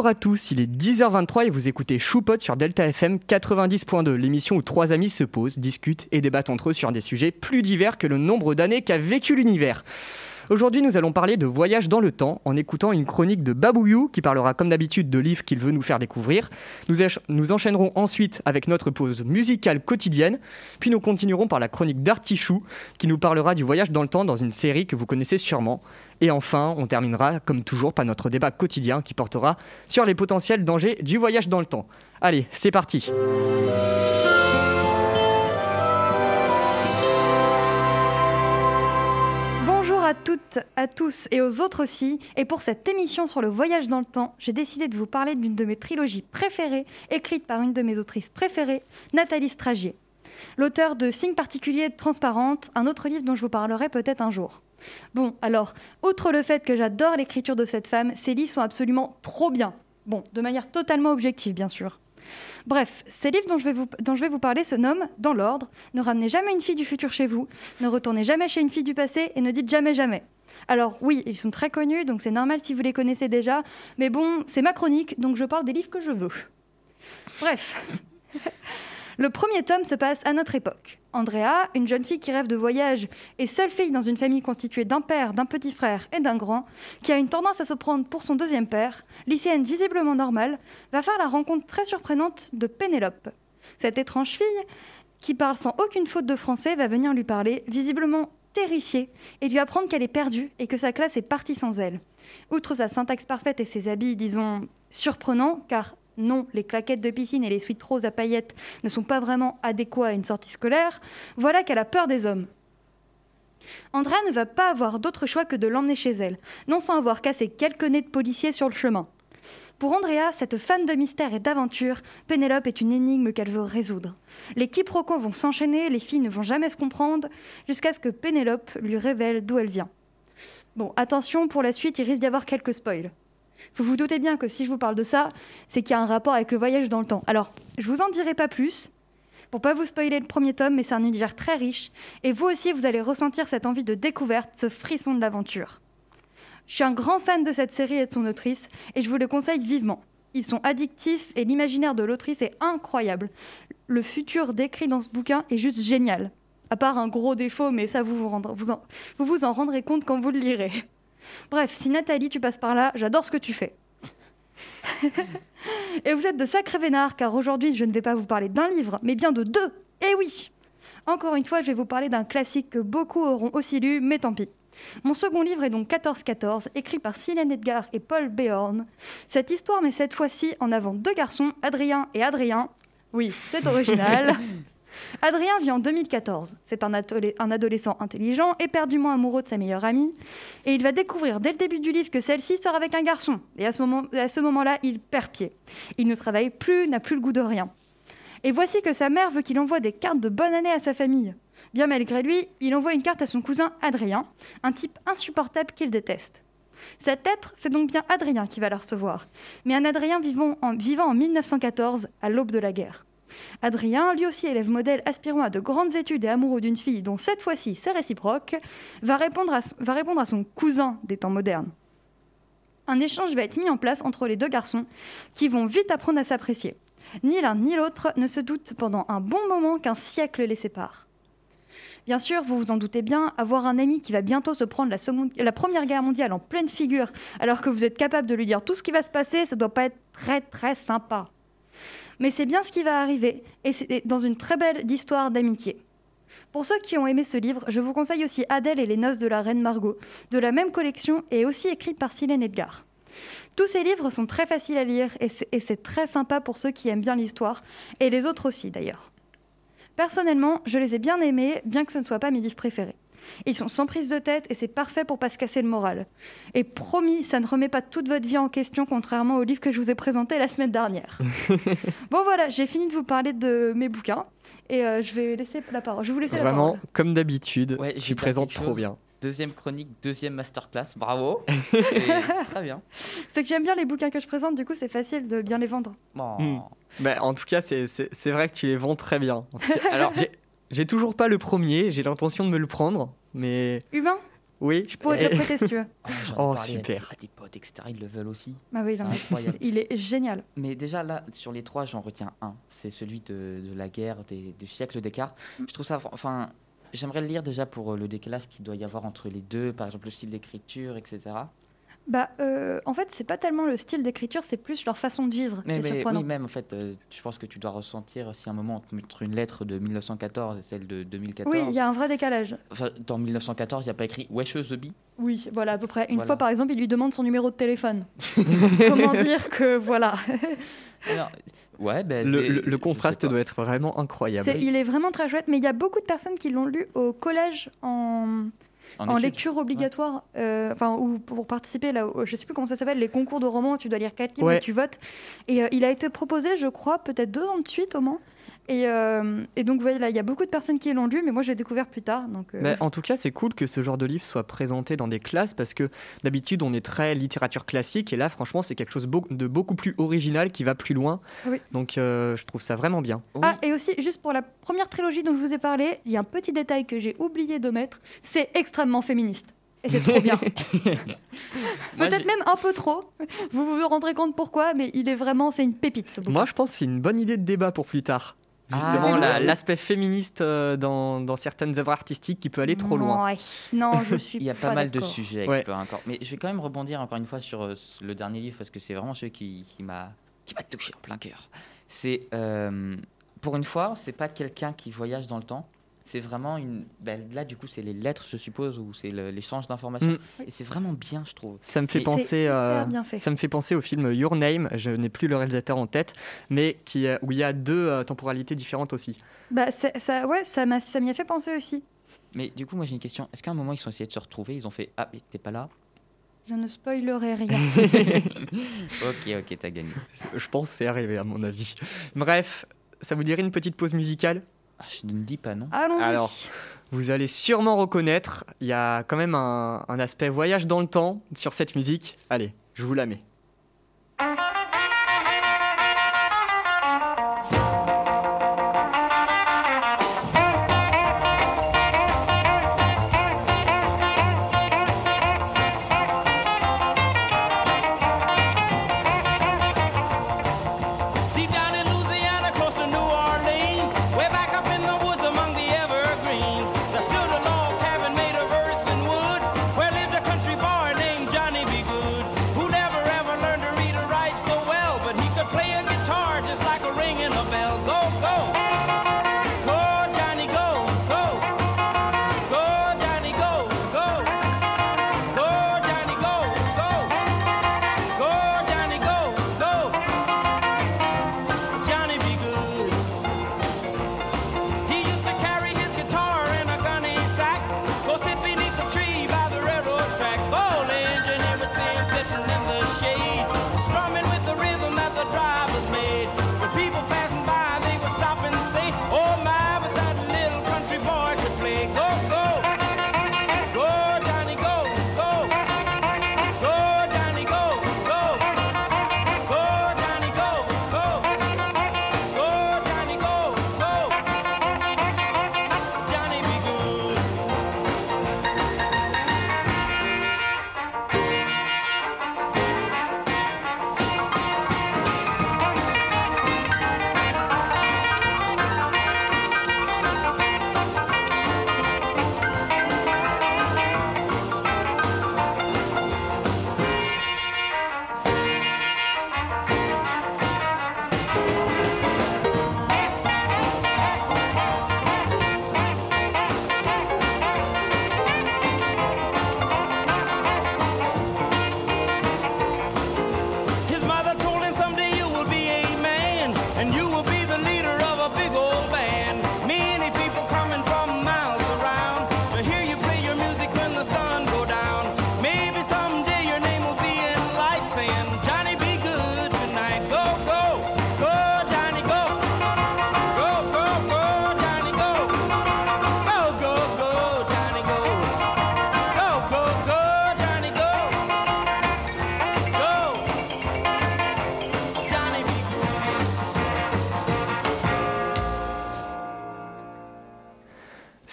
Bonjour à tous, il est 10h23 et vous écoutez Choupot sur Delta FM 90.2, l'émission où trois amis se posent, discutent et débattent entre eux sur des sujets plus divers que le nombre d'années qu'a vécu l'univers. Aujourd'hui, nous allons parler de voyage dans le temps en écoutant une chronique de Babouyou qui parlera comme d'habitude de livres qu'il veut nous faire découvrir. Nous, nous, enchaînerons ensuite avec notre pause musicale quotidienne, puis nous continuerons par la chronique d'Artichou qui nous parlera du voyage dans le temps dans une série que vous connaissez sûrement. Et enfin, on terminera comme toujours par notre débat quotidien qui portera sur les potentiels dangers du voyage dans le temps. Allez, c'est parti. Toutes, à tous et aux autres aussi. Et pour cette émission sur le voyage dans le temps, j'ai décidé de vous parler d'une de mes trilogies préférées, écrite par une de mes autrices préférées, Nathalie Stragier. L'auteur de Signes particuliers transparentes, un autre livre dont je vous parlerai peut-être un jour. Bon, alors, outre le fait que j'adore l'écriture de cette femme, ses livres sont absolument trop bien. Bon, de manière totalement objective, bien sûr. Bref, ces livres dont je, vais vous, parler se nomment, dans l'ordre, Ne ramenez jamais une fille du futur chez vous, Ne retournez jamais chez une fille du passé et ne dites jamais jamais. Alors oui, ils sont très connus, donc c'est normal si vous les connaissez déjà, mais bon, c'est ma chronique, donc je parle des livres que je veux. Bref. Le premier tome se passe à notre époque. Andrea, une jeune fille qui rêve de voyage et seule fille dans une famille constituée d'un père, d'un petit frère et d'un grand, qui a une tendance à se prendre pour son deuxième père, lycéenne visiblement normale, va faire la rencontre très surprenante de Pénélope. Cette étrange fille, qui parle sans aucune faute de français, va venir lui parler, visiblement terrifiée, et lui apprendre qu'elle est perdue et que sa classe est partie sans elle. Outre sa syntaxe parfaite et ses habits, disons, surprenants, car non, les claquettes de piscine et les suites roses à paillettes ne sont pas vraiment adéquats à une sortie scolaire, voilà qu'elle a peur des hommes. Andrea ne va pas avoir d'autre choix que de l'emmener chez elle, non sans avoir cassé quelques nez de policiers sur le chemin. Pour Andrea, cette fan de mystère et d'aventure, Pénélope est une énigme qu'elle veut résoudre. Les quiproquos vont s'enchaîner, les filles ne vont jamais se comprendre, jusqu'à ce que Pénélope lui révèle d'où elle vient. Bon, attention, pour la suite, il risque d'y avoir quelques spoils. Vous vous doutez bien que si je vous parle de ça, c'est qu'il y a un rapport avec le voyage dans le temps. Alors, je vous en dirai pas plus, pour pas vous spoiler le premier tome, mais c'est un univers très riche, et vous aussi, vous allez ressentir cette envie de découverte, ce frisson de l'aventure. Je suis un grand fan de cette série et de son autrice, et je vous le conseille vivement. Ils sont addictifs et l'imaginaire de l'autrice est incroyable. Le futur décrit dans ce bouquin est juste génial. À part un gros défaut, mais ça vous vous, vous, vous en rendrez compte quand vous le lirez. Bref, si Nathalie, tu passes par là, j'adore ce que tu fais. et vous êtes de sacrés vénards, car aujourd'hui, je ne vais pas vous parler d'un livre, mais bien de deux. Eh oui Encore une fois, je vais vous parler d'un classique que beaucoup auront aussi lu, mais tant pis. Mon second livre est donc 14-14, écrit par Silène Edgar et Paul Béorn. Cette histoire met cette fois-ci en avant deux garçons, Adrien et Adrien. Oui, c'est original. Adrien vit en 2014. C'est un, adolescent intelligent, éperdument amoureux de sa meilleure amie, et il va découvrir dès le début du livre que celle-ci sort avec un garçon. Et à ce, moment-là, il perd pied. Il ne travaille plus, n'a plus le goût de rien. Et voici que sa mère veut qu'il envoie des cartes de bonne année à sa famille. Bien malgré lui, il envoie une carte à son cousin Adrien, un type insupportable qu'il déteste. Cette lettre, c'est donc bien Adrien qui va la recevoir, mais un Adrien vivant en, vivant en 1914, à l'aube de la guerre. Adrien, lui aussi élève modèle aspirant à de grandes études et amoureux d'une fille dont cette fois-ci c'est réciproque, va répondre, à, son cousin des temps modernes. Un échange va être mis en place entre les deux garçons qui vont vite apprendre à s'apprécier. Ni l'un ni l'autre ne se doutent pendant un bon moment qu'un siècle les sépare. Bien sûr, vous vous en doutez bien, avoir un ami qui va bientôt se prendre la, la, Première Guerre mondiale en pleine figure, alors que vous êtes capable de lui dire tout ce qui va se passer, ça doit pas être très très sympa. Mais c'est bien ce qui va arriver, et c'est dans une très belle histoire d'amitié. Pour ceux qui ont aimé ce livre, je vous conseille aussi Adèle et les noces de la reine Margot, de la même collection et aussi écrite par Silène Edgar. Tous ces livres sont très faciles à lire et c'est très sympa pour ceux qui aiment bien l'histoire, et les autres aussi d'ailleurs. Personnellement, je les ai bien aimés, bien que ce ne soit pas mes livres préférés. Ils sont sans prise de tête et c'est parfait pour pas se casser le moral. Et promis, ça ne remet pas toute votre vie en question, contrairement au livre que je vous ai présenté la semaine dernière. bon voilà, j'ai fini de vous parler de mes bouquins et euh, je vais laisser la parole. Je vous laisser Vraiment, la parole. comme d'habitude, ouais, je présente trop bien. Deuxième chronique, deuxième masterclass, bravo. c'est très bien. C'est que j'aime bien les bouquins que je présente, du coup c'est facile de bien les vendre. Bon. Hmm. Bah, en tout cas, c'est vrai que tu les vends très bien. alors, j'ai toujours pas le premier, j'ai l'intention de me le prendre, mais. Humain? Oui. Je pourrais te le prêter si tu veux. Ah, Oh, des- super. À des potes, etc. Ils le veulent aussi. Ah oui, non, incroyable. il est génial. Mais déjà là, sur les trois, j'en retiens un. C'est celui de, de la guerre, des, des siècles d'écart. Je trouve ça, enfin, j'aimerais le lire déjà pour euh, le décalage qu'il doit y avoir entre les deux, par exemple le style d'écriture, etc. Bah, euh, en fait, c'est pas tellement le style d'écriture, c'est plus leur façon de vivre Mais, qui est mais oui, même en fait, euh, je pense que tu dois ressentir si à un moment on te montre une lettre de 1914 et celle de 2014. Oui, il y a un vrai décalage. Enfin, dans 1914, il n'y a pas écrit Wesh the Bee. Oui, voilà, à peu près. Une Voilà. fois, par exemple, il lui demande son numéro de téléphone. Comment dire que, voilà. Alors, ouais, ben, Le, contraste doit être vraiment incroyable. Il est vraiment très chouette, mais il y a beaucoup de personnes qui l'ont lu au collège en, En lecture obligatoire, euh, enfin, ou pour participer, là, je sais plus comment ça s'appelle, les concours de romans, tu dois lire quatre livres Ouais. et tu votes. Et euh, il a été proposé, je crois, peut-être deux ans de suite au moins. Et, euh, et donc, voilà, il y a beaucoup de personnes qui l'ont lu, mais moi, je l'ai découvert plus tard. Donc, euh, Mais en tout cas, c'est cool que ce genre de livre soit présenté dans des classes parce que d'habitude, on est très littérature classique et là, franchement, c'est quelque chose de beaucoup plus original qui va plus loin. Oui. Donc, euh, je trouve ça vraiment bien. Oui. Ah, et aussi, juste pour la première trilogie dont je vous ai parlé, il y a un petit détail que j'ai oublié de mettre, c'est extrêmement féministe. Et c'est trop bien. Peut-être j'ai- même un peu trop. Vous vous rendrez compte pourquoi, mais il est vraiment, c'est une pépite ce bouquin. Moi, je pense que c'est une bonne idée de débat pour plus tard. Ah, Justement, la- féministe. l'aspect féministe euh, dans, dans certaines œuvres artistiques qui peut aller trop loin. Ouais. Non, je suis Il y a pas, mal de sujets à Ouais. explorer encore. Mais je vais quand même rebondir encore une fois sur euh, le dernier livre parce que c'est vraiment celui qui, qui m'a qui m'a touché en plein cœur. C'est euh, pour une fois, c'est pas quelqu'un qui voyage dans le temps. C'est vraiment une. ben, là, du coup, c'est les lettres, je suppose, ou c'est l'échange d'informations. Mm. Et c'est vraiment bien, je trouve. Ça me fait Et- penser. Euh, bien fait. Ça me fait penser au film Your Name, je n'ai plus le réalisateur en tête, mais qui, où il y a deux euh, temporalités différentes aussi. Bah, ça, ouais, ça m'a, ça m'y a fait penser aussi. Mais du coup, moi, j'ai une question. Est-ce qu'à un moment, ils sont essayés de se retrouver? Ils ont fait Ah, mais t'es pas là? Je ne spoilerai rien. Ok, ok, t'as gagné. Je pense que c'est arrivé à mon avis. Bref, ça vous dirait une petite pause musicale? Ah, je ne dis pas non. Allons-y. Alors, Vous allez sûrement reconnaître, il y a quand même un, un aspect voyage dans le temps sur cette musique. Allez, je vous la mets.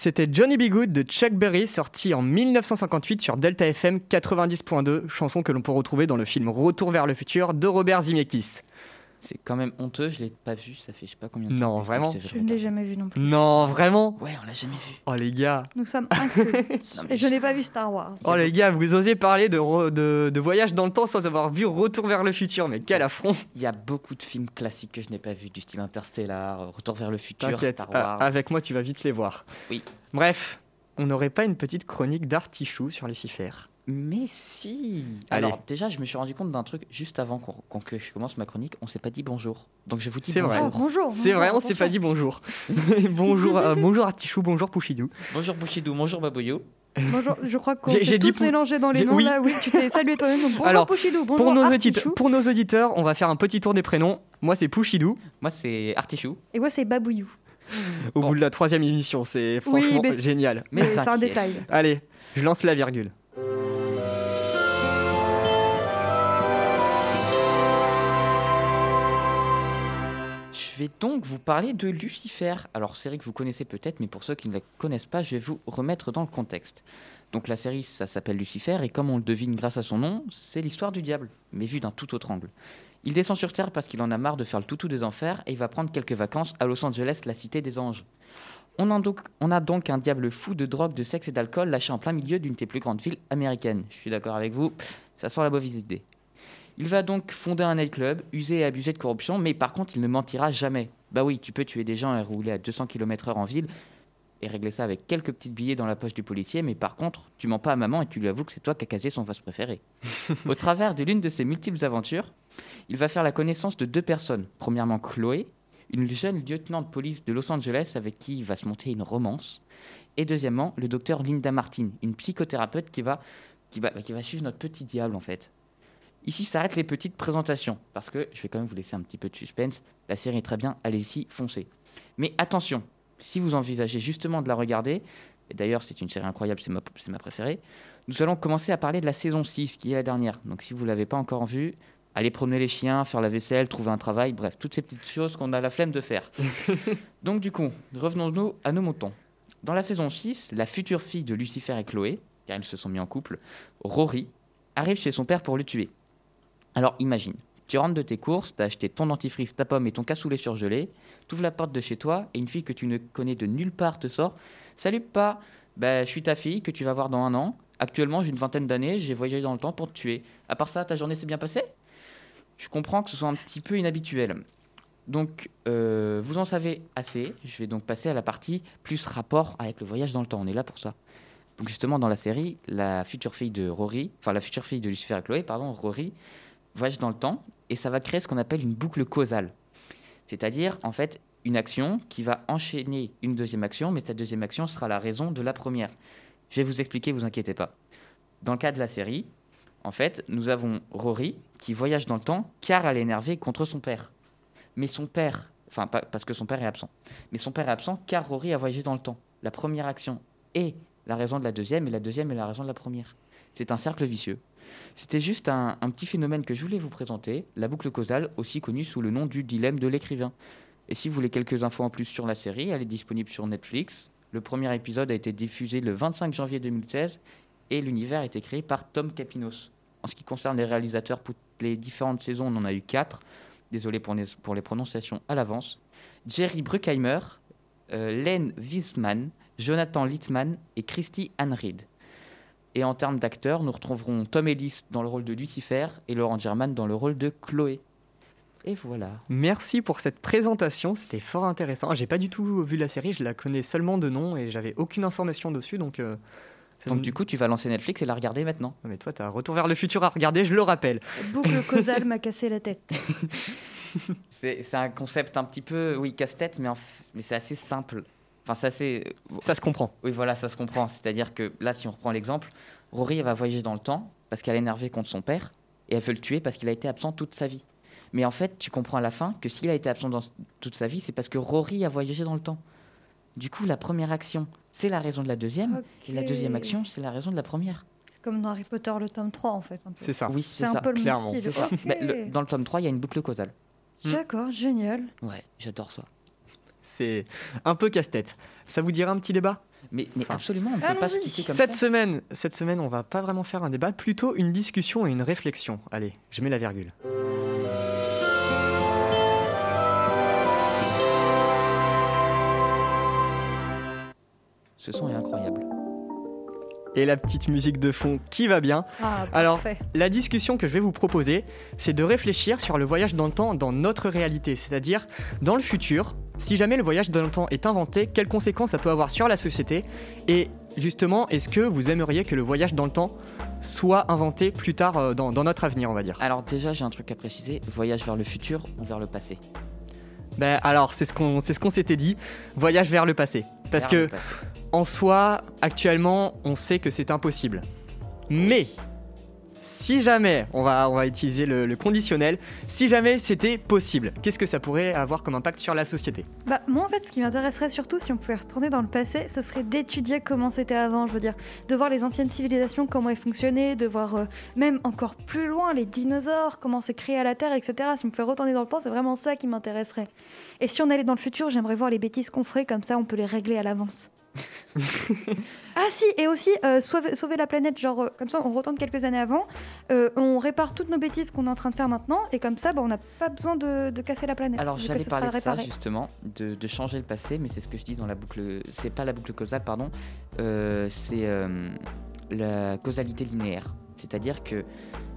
C'était Johnny B. Good de Chuck Berry, sorti en 1958 sur Delta FM 90.2, chanson que l'on peut retrouver dans le film Retour vers le futur de Robert Zemeckis. C'est quand même honteux, je l'ai pas vu, ça fait je sais pas combien de temps. Non, vraiment je ne l'ai jamais vu non plus. Non, vraiment Ouais, on l'a jamais vu. Oh les gars Nous sommes incultes. Non, mais je n'ai pas vu Star Wars. Oh les gars, vous osez parler de, re- de, de voyage dans le temps sans avoir vu Retour vers le futur, mais quel affront Il y a beaucoup de films classiques que je n'ai pas vus, du style Interstellar, euh, Retour vers le futur, Star a- Wars. avec moi tu vas vite les voir. Oui. Bref, on n'aurait pas une petite chronique d'artichaut sur Lucifer Mais si Allez. Alors déjà, je me suis rendu compte d'un truc juste avant qu'on qu'on- que je commence ma chronique, on s'est pas dit bonjour. Donc je vous dis C'est vrai. bonjour. Oh, bonjour. C'est bonjour, vrai, on s'est pas dit bonjour. bonjour, euh, bonjour Artichou, bonjour Pouchidou. Bonjour Bouchidou, bonjour Babouillou. Bonjour, je crois qu'on J'ai- s'est tous pou- mélangés dans les j'ai- noms oui. là. Oui, tu t'es salué toi-même. donc Bonjour Alors, Pouchidou, bonjour Pour nos, Artichou. auditeurs, pour nos auditeurs, on va faire un petit tour des prénoms. Moi c'est Pouchidou, Moi c'est Artichou. Et moi c'est Babouillou. au Bon. bout de la troisième émission, c'est Oui, franchement mais génial. Mais c'est un détail. Allez, je lance la virgule. Je vais donc vous parler de Lucifer. Alors, série que vous connaissez peut-être, mais pour ceux qui ne la connaissent pas, je vais vous remettre dans le contexte. Donc, la série, ça s'appelle Lucifer, et comme on le devine grâce à son nom, c'est l'histoire du diable, mais vue d'un tout autre angle. Il descend sur Terre parce qu'il en a marre de faire le toutou des enfers, et il va prendre quelques vacances à Los Angeles, la cité des anges. On a donc, un diable fou de drogue, de sexe et d'alcool lâché en plein milieu d'une des plus grandes villes américaines. Je suis d'accord avec vous, ça sent la mauvaise idée. Il va donc fonder un nightclub, user et abuser de corruption, mais par contre, il ne mentira jamais. Bah oui, tu peux tuer des gens et rouler à 200 km/h en ville et régler ça avec quelques petits billets dans la poche du policier, mais par contre, tu mens pas à maman et tu lui avoues que c'est toi qui as casé son vase préféré. Au travers de l'une de ses multiples aventures, il va faire la connaissance de deux personnes. Premièrement, Chloé, une jeune lieutenant de police de Los Angeles avec qui il va se monter une romance. Et deuxièmement, le docteur Linda Martin, une psychothérapeute qui va, qui va, qui va suivre notre petit diable en fait. Ici s'arrêtent les petites présentations, parce que je vais quand même vous laisser un petit peu de suspense. La série est très bien, allez-y, foncez. Mais attention, si vous envisagez justement de la regarder, et d'ailleurs c'est une série incroyable, c'est ma, c'est ma préférée, nous allons commencer à parler de la saison 6, qui est la dernière. Donc si vous ne l'avez pas encore vue, allez promener les chiens, faire la vaisselle, trouver un travail, bref, toutes ces petites choses qu'on a la flemme de faire. Donc du coup, revenons-nous à nos moutons. Dans la saison 6, la future fille de Lucifer et Chloé, car ils se sont mis en couple, Rory, arrive chez son père pour le tuer. Alors imagine, tu rentres de tes courses, t'as acheté ton dentifrice, ta pomme et ton cassoulet surgelé, t'ouvres la porte de chez toi et une fille que tu ne connais de nulle part te sort Salut pas, bah, je suis ta fille que tu vas voir dans un an. Actuellement, j'ai une vingtaine d'années, j'ai voyagé dans le temps pour te tuer. À part ça, ta journée s'est bien passée? Je comprends que ce soit un petit peu inhabituel. Donc, euh, vous en savez assez. Je vais donc passer à la partie plus rapport avec le voyage dans le temps. On est là pour ça. Donc, justement, dans la série, la future fille de Rory, enfin, la future fille de Lucifer et Chloé, pardon, Rory, voyage dans le temps et ça va créer ce qu'on appelle une boucle causale. C'est-à-dire, en fait, une action qui va enchaîner une deuxième action, mais cette deuxième action sera la raison de la première. Je vais vous expliquer, vous inquiétez pas. Dans le cas de la série, en fait, nous avons Rory qui voyage dans le temps car elle est énervée contre son père. Mais son père, enfin pas parce que son père est absent, mais son père est absent car Rory a voyagé dans le temps. La première action est la raison de la deuxième et la deuxième est la raison de la première. C'est un cercle vicieux. C'était juste un, petit phénomène que je voulais vous présenter, la boucle causale, aussi connue sous le nom du dilemme de l'écrivain. Et si vous voulez quelques infos en plus sur la série, elle est disponible sur Netflix. Le premier épisode a été diffusé le 25 janvier 2016 et l'univers a été créé par Tom Capinos. En ce qui concerne les réalisateurs, pour les différentes saisons, on en a eu quatre. Désolé pour les, pour les prononciations à l'avance. Jerry Bruckheimer, euh, Len Wiesman, Jonathan Littman et Christy Ann Reed. Et en termes d'acteurs, nous retrouverons Tom Ellis dans le rôle de Lucifer et Laurent German dans le rôle de Chloé. Et voilà. Merci pour cette présentation, c'était fort intéressant. J'ai pas du tout vu la série, je la connais seulement de nom et j'avais aucune information dessus, donc. euh, Donc me- du coup, tu vas lancer Netflix et la regarder maintenant. Mais toi, t'as Retour vers le futur à regarder, je le rappelle. Boucle causale m'a cassé la tête. C'est un concept un petit peu, oui, casse-tête, mais c'est assez simple. Enfin, c'est. Ça se comprend. Oui, voilà, ça se comprend. C'est-à-dire que là, si on reprend l'exemple, Rory elle va voyager dans le temps parce qu'elle est énervée contre son père et elle veut le tuer parce qu'il a été absent toute sa vie. Mais en fait, tu comprends à la fin que s'il a été absent dans toute sa vie, c'est parce que Rory a voyagé dans le temps. Du coup, la première action, c'est la raison de la deuxième, et la deuxième action, c'est la raison de la première. Comme dans Harry Potter, le tome 3, en fait. un peu. C'est ça. Oui, C'est c'est un ça. peu le clairement, même C'est style. ça. Ok. Bah, le- dans le tome 3, il y a une boucle causale. D'accord, génial. Ouais, j'adore ça. C'est un peu casse-tête. Ça vous dirait un petit débat? Mais, absolument, on ne peut pas se quitter comme Cette ça. semaine, cette semaine, on va pas vraiment faire un débat, plutôt une discussion et une réflexion. Allez, je mets la virgule. Ce son est incroyable. Et la petite musique de fond qui va bien. Ah, Alors. La discussion que je vais vous proposer, c'est de réfléchir sur le voyage dans le temps dans notre réalité, c'est-à-dire dans le futur. Si jamais le voyage dans le temps est inventé, quelles conséquences ça peut avoir sur la société Et justement, est-ce que vous aimeriez que le voyage dans le temps soit inventé plus tard euh, dans, dans notre avenir, on va dire? Alors déjà, j'ai un truc à préciser. Voyage vers le futur ou vers le passé? Ben alors, c'est ce qu'on c'est ce qu'on s'était dit, voyage vers le passé. Parce Vers que le passé. En soi, actuellement, on sait que c'est impossible. Mais si jamais, on va, on utiliser le, le conditionnel, si jamais c'était possible, qu'est-ce que ça pourrait avoir comme impact sur la société? Bah, moi, en fait, ce qui m'intéresserait surtout, si on pouvait retourner dans le passé, ce serait d'étudier comment c'était avant. Je veux dire, de voir les anciennes civilisations, comment elles fonctionnaient, de voir euh, même encore plus loin les dinosaures, comment c'est créé à la Terre, etc. Si on pouvait retourner dans le temps, c'est vraiment ça qui m'intéresserait. Et si on allait dans le futur, j'aimerais voir les bêtises qu'on ferait, comme ça on peut les régler à l'avance. ah si, et aussi euh, sauver, sauver la planète, genre euh, comme ça on retourne quelques années avant, euh, on répare toutes nos bêtises qu'on est en train de faire maintenant, et comme ça bah, on n'a pas besoin de, de casser la planète. Alors j'allais parler de ça justement, de, de changer le passé, mais c'est ce que je dis dans la boucle. C'est pas la boucle causale, pardon. euh, c'est euh, la causalité linéaire. C'est-à-dire que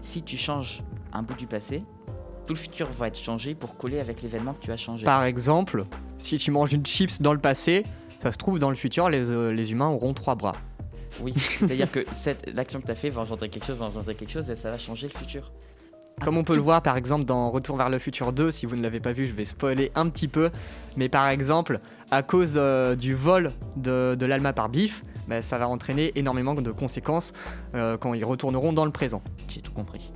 si tu changes un bout du passé, tout le futur va être changé pour coller avec l'événement que tu as changé. Par exemple, si tu manges une chips dans le passé, ça se trouve dans le futur, les, euh, les humains auront trois bras. Oui, c'est-à-dire que cette, l'action que tu as fait va engendrer quelque chose, va engendrer quelque chose, et ça va changer le futur. Comme on peut le voir par exemple dans Retour vers le futur 2, si vous ne l'avez pas vu, je vais spoiler un petit peu. Mais par exemple, à cause euh, du vol de, de l'Alma par Biff, bah, ça va entraîner énormément de conséquences euh, quand ils retourneront dans le présent. J'ai tout compris.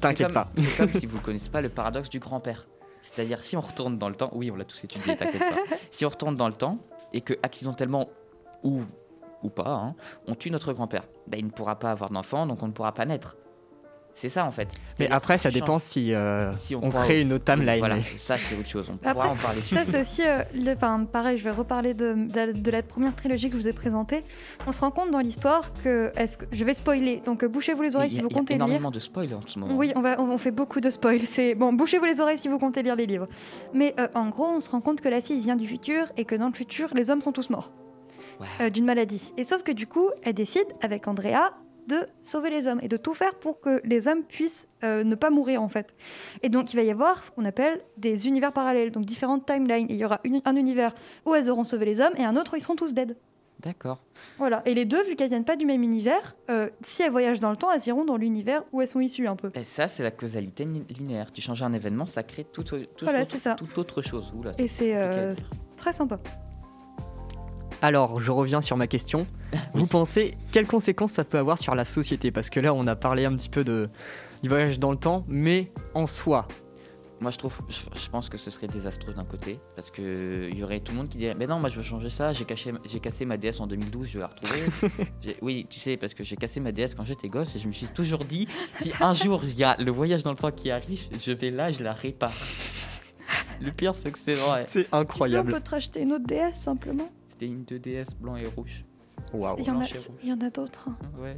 T'inquiète C'est pas. C'est comme si vous ne connaissez pas le paradoxe du grand-père. C'est-à-dire, si on retourne dans le temps, oui, on l'a tous étudié, t'inquiète pas. Si on retourne dans le temps et que accidentellement ou ou pas, hein, on tue notre grand-père, ben, il ne pourra pas avoir d'enfant, donc on ne pourra pas naître. C'est ça en fait. Mais après, ça dépend si, euh, si on, crée une autre timeline. Voilà, ça c'est autre chose. On pourra Après, en parler. Ça, c'est aussi, euh, le- enfin, pareil, je vais reparler de, de- de la première trilogie que je vous ai présentée. On se rend compte dans l'histoire que, est-ce que, je vais spoiler, donc euh, bouchez-vous les oreilles si a- vous il y a comptez lire. énormément de spoil en ce moment. Oui, on, va, on on fait beaucoup de spoils. C'est bon, bouchez-vous les oreilles si vous comptez lire les livres. Mais euh, en gros, on se rend compte que la fille vient du futur et que dans le futur, les hommes sont tous morts Ouais. euh, d'une maladie. Et sauf que du coup, elle décide avec Andrea de sauver les hommes et de tout faire pour que les hommes puissent euh, ne pas mourir en fait. Et donc il va y avoir ce qu'on appelle des univers parallèles, donc différentes timelines. Et il y aura une- un univers où elles auront sauvé les hommes et un autre où ils seront tous dead. D'accord. Voilà. Et les deux, vu qu'elles viennent pas du même univers, euh, si elles voyagent dans le temps, elles iront dans l'univers où elles sont issues un peu. Et ça, c'est la causalité linéaire. Tu changes un événement, ça crée tout, tout Voilà, autre, chose. Oula, Et c'est euh, très sympa. Alors, je reviens sur ma question. Vous pensez quelles conséquences ça peut avoir sur la société? Parce que là, on a parlé un petit peu de, du voyage dans le temps, mais en soi. Moi, je trouve, je, je pense que ce serait désastreux d'un côté, parce que il y aurait tout le monde qui dirait, mais non, moi, je veux changer ça. J'ai caché, j'ai cassé ma DS en 2012, je vais la retrouver. Oui, tu sais, parce que j'ai cassé ma DS quand j'étais gosse, et je me suis toujours dit, si un jour il y a le voyage dans le temps qui arrive, je vais là, je la répare. Le pire, c'est que c'est vrai. C'est On incroyable. peut te racheter une autre DS simplement. C'était une 2DS blanc et rouge. Waouh. Il y en a, il y en a d'autres. hein. Ouais,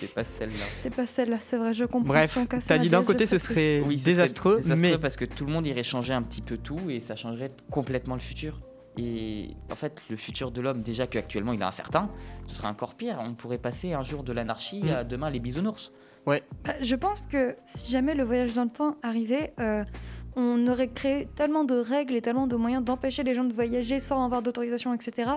c'est pas celle-là. C'est pas celle-là, c'est vrai, je comprends. Bref, t'as dit d'un côté ce serait Oui, ce serait désastreux, désastreux mais parce que tout le monde irait changer un petit peu tout et ça changerait complètement le futur. Et en fait, le futur de l'homme, déjà qu'actuellement il est incertain, ce serait encore pire. On pourrait passer un jour de l'anarchie Mm. à demain les bisounours. Bah, je pense que si jamais le voyage dans le temps arrivait, euh, on aurait créé tellement de règles et tellement de moyens d'empêcher les gens de voyager sans avoir d'autorisation, etc.,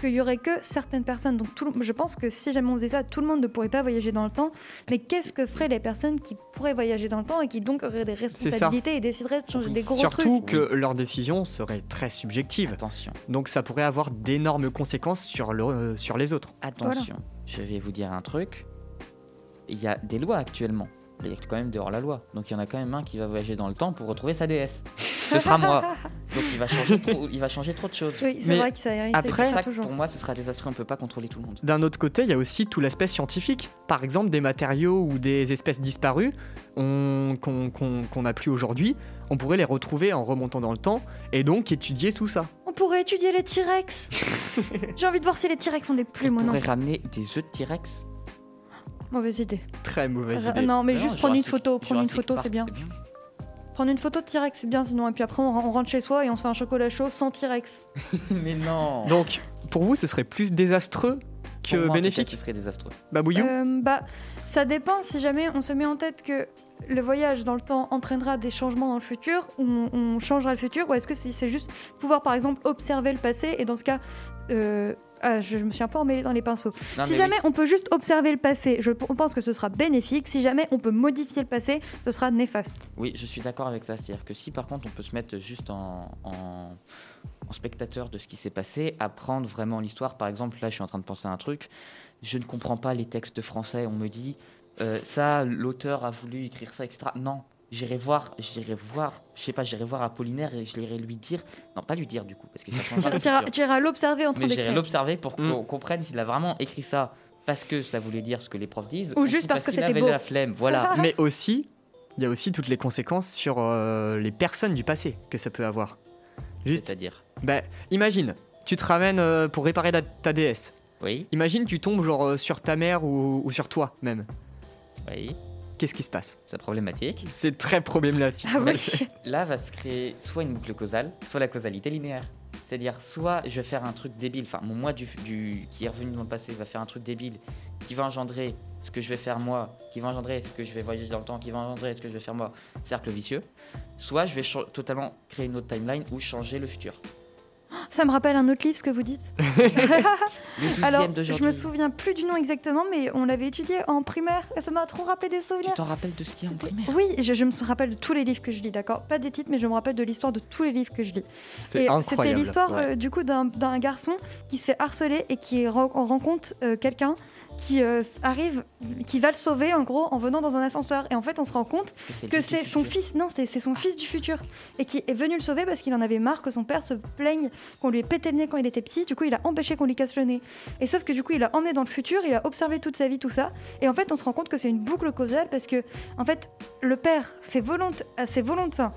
qu'il y aurait que certaines personnes. Donc, tout le- je pense que si jamais on faisait ça, tout le monde ne pourrait pas voyager dans le temps. Mais qu'est-ce que feraient les personnes qui pourraient voyager dans le temps et qui donc auraient des responsabilités et décideraient de changer Oui. des gros surtout trucs que leur décision serait très subjective. Attention, Donc ça pourrait avoir d'énormes conséquences sur, le, euh, sur les autres. attention. Je vais vous dire un truc. Il y a des lois actuellement. Il y a quand même dehors la loi. Donc il y en a quand même un qui va voyager dans le temps pour retrouver sa DS. Ce sera moi. Donc il va changer trop, il va changer trop de choses. Oui, c'est vrai que ça ça après- pour sera ça que toujours. pour moi, ce sera désastreux. On peut pas contrôler tout le monde. D'un autre côté, il y a aussi tout l'aspect scientifique. Par exemple, des matériaux ou des espèces disparues on- qu'on qu'on- qu'on n'a plus aujourd'hui, on pourrait les retrouver en remontant dans le temps et donc étudier tout ça. On pourrait étudier les T-Rex. J'ai envie de voir si les T-Rex ont des On plumes ou non. pourrait ramener des œufs de T-Rex. Mauvaise idée. Très mauvaise idée. Non, mais Non, juste prendre une photo. Prendre une photo, c'est bien. Prendre une photo de T-Rex, c'est bien sinon. Et puis après, on, on rentre chez soi et on se fait un chocolat chaud sans T-Rex. mais non. Donc, pour vous, ce serait plus désastreux Pour que moi, en tout cas, bénéfique ce serait désastreux. Babouillou Euh, bah, ça dépend si jamais on se met en tête que le voyage dans le temps entraînera des changements dans le futur, ou on, on changera le futur, ou est-ce que c'est c'est juste pouvoir par exemple observer le passé et dans ce cas. euh, ah, je, je me suis un peu emmêlée dans les pinceaux. Non, si mais jamais oui. on peut juste observer le passé, je pense que ce sera bénéfique. Si jamais on peut modifier le passé, ce sera néfaste. Oui, je suis d'accord avec ça. C'est-à-dire que si par contre on peut se mettre juste en, en- en spectateur de ce qui s'est passé, apprendre vraiment l'histoire. Par exemple, là je suis en train de penser à un truc. Je ne comprends pas les textes français. On me dit euh, ça, l'auteur a voulu écrire ça, etc. Non, j'irai voir, j'irai voir, je sais pas, j'irai voir Apollinaire et je l'irai lui dire. Non, pas lui dire du coup, parce que ça Tu iras, futur. tu iras l'observer en train Mais j'irai d'écrire. l'observer pour Mm. qu'on comprenne s'il a vraiment écrit ça parce que ça voulait dire ce que les profs disent Ou juste parce que c'était beau. la flemme. Voilà. Mais aussi, il y a aussi toutes les conséquences sur euh, les personnes du passé que ça peut avoir. Juste, C'est-à-dire. bah, imagine, tu te ramènes euh, pour réparer ta, ta déesse. Oui, Imagine, tu tombes genre euh, sur ta mère ou, ou sur toi même. oui, Qu'est-ce qui se passe? C'est problématique. C'est très problématique. Ah oui. Là va se créer soit une boucle causale, soit la causalité linéaire. C'est-à-dire, soit je vais faire un truc débile, enfin, mon moi du, du- qui est revenu dans le passé va faire un truc débile qui va engendrer ce que je vais faire moi, qui va engendrer ce que je vais voyager dans le temps, qui va engendrer ce que je vais faire moi, cercle vicieux. Soit je vais totalement créer une autre timeline ou changer le futur. Ça me rappelle un autre livre, ce que vous dites. Alors, je me souviens plus du nom exactement, mais on l'avait étudié en primaire et ça m'a trop rappelé des Tu souvenirs. t'en rappelles de ce qui est en primaire Oui, je, je me rappelle de tous les livres que je lis, d'accord Pas des titres, mais je me rappelle de l'histoire de tous les livres que je lis. C'est c'était l'histoire Ouais. euh, du coup d'un garçon qui se fait harceler et qui ren- rencontre euh, quelqu'un qui euh, arrive, qui va le sauver en gros en venant dans un ascenseur. Et en fait, on se rend compte que c'est son futur. fils, non, c'est son fils du futur, et qui est venu le sauver parce qu'il en avait marre que son père se plaigne qu'on lui ait pété le nez quand il était petit. Du coup, il a empêché qu'on lui casse le nez. Et sauf que du coup, il a emmené dans le futur, il a observé toute sa vie, tout ça. Et en fait, on se rend compte que c'est une boucle causale parce que, en fait, le père fait volonté, c'est volonté, enfin,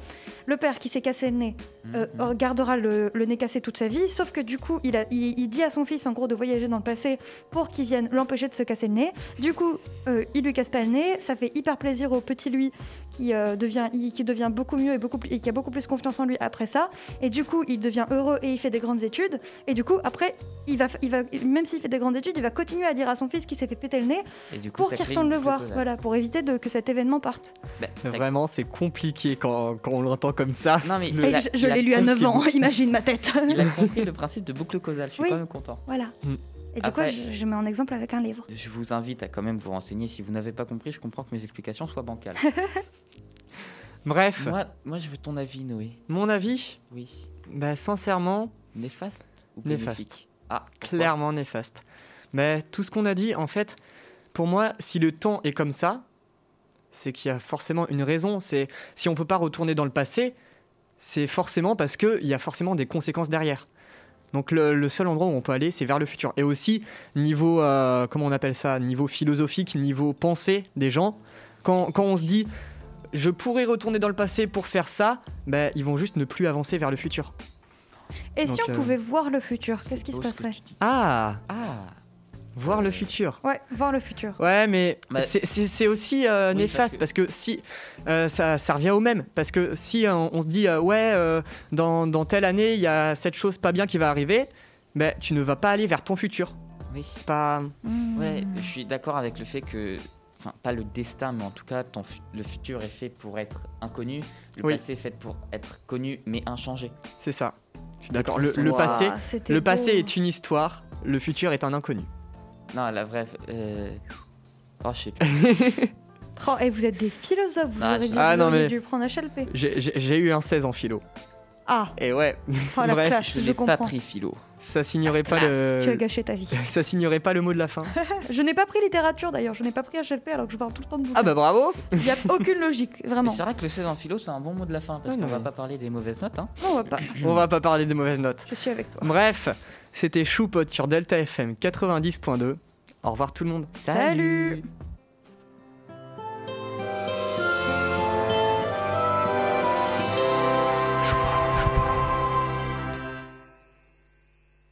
le père qui s'est cassé le nez euh, Mhm. euh, gardera le, le nez cassé toute sa vie, sauf que du coup, il, a, il, il dit à son fils en gros de voyager dans le passé pour qu'il vienne l'empêcher de se casser le nez. Du coup, euh, il lui casse pas le nez, ça fait hyper plaisir au petit lui qui euh, devient il- qui devient beaucoup mieux et beaucoup et qui a beaucoup plus confiance en lui après ça. Et du coup, il devient heureux et il fait des grandes études. Et du coup, après, il va, il va même s'il fait des grandes études, il va continuer à dire à son fils qu'il s'est fait péter le nez Et du coup, pour qu'il retourne le voir, voilà, pour éviter de, que cet événement parte. Bah, Vraiment, c'est compliqué quand, quand on l'entend comme ça. Non, mais je l'ai lu à tout ce 9 qui est ans, imagine ma tête. il a compris le principe de boucle causale. Je suis Oui. quand même content. voilà. Mm. Et du Après- coup, je, je mets en exemple avec un livre. Je vous invite à quand même vous renseigner. Si vous n'avez pas compris, je comprends que mes explications soient bancales. Bref, moi, moi, je veux ton avis, Noé. mon avis, Oui. bah, sincèrement, Néfaste ou Néfaste. bénéfique? Ah, clairement néfaste. Mais tout ce qu'on a dit, en fait, pour moi, si le temps est comme ça, c'est qu'il y a forcément une raison. C'est si on peut pas retourner dans le passé, c'est forcément parce que il y a forcément des conséquences derrière. Donc le, le seul endroit où on peut aller, c'est vers le futur. Et aussi niveau, euh, comment on appelle ça, niveau philosophique, niveau pensée des gens. Quand, quand on se dit, je pourrais retourner dans le passé pour faire ça, ben, ils vont juste ne plus avancer vers le futur. Et Donc, si on euh, pouvait voir le futur, qu'est-ce qui se passerait. Ah, Ah, voir le futur. Ouais, voir le futur. Ouais, mais Bah- c'est- aussi euh, Oui, néfaste parce parce que, si euh, ça, ça revient au même. Parce que si euh, on se dit euh, ouais, euh, dans, dans telle année il y a cette chose pas bien qui va arriver, ben tu ne vas pas aller vers ton futur. oui. C'est pas. Hmm. Ouais, je suis d'accord avec le fait que, enfin, pas le destin, mais en tout cas, ton le futur est fait pour être inconnu, le Oui. passé est fait pour être connu, mais inchangé. C'est ça. Je suis d'accord. Le, passé, le beau. passé est une histoire. Le futur est un inconnu. Non, la vraie. euh, Oh, je sais plus. Oh, et vous êtes des philosophes, vous Ah, auriez, vous Ah, non, mais- dû prendre HLP. J'ai- eu un 16 en philo. Ah, Et ouais, oh la Bref, classe, je n'ai pas pris philo. ça signerait pas Tu as le. gâché ta vie. Ça signerait pas le mot de la fin. je n'ai pas pris littérature d'ailleurs, je n'ai pas pris HLP alors que je parle tout le temps de bouquins. Ah bah bravo Il n'y a aucune logique, vraiment. C'est vrai que le 16 en philo, c'est un bon mot de la fin, parce Ah, qu'on va pas parler des mauvaises notes. Hein. On va pas. On va pas parler des mauvaises notes. Je suis avec toi. Bref, c'était Choupot sur Delta FM 90.2. Au revoir tout le monde. Salut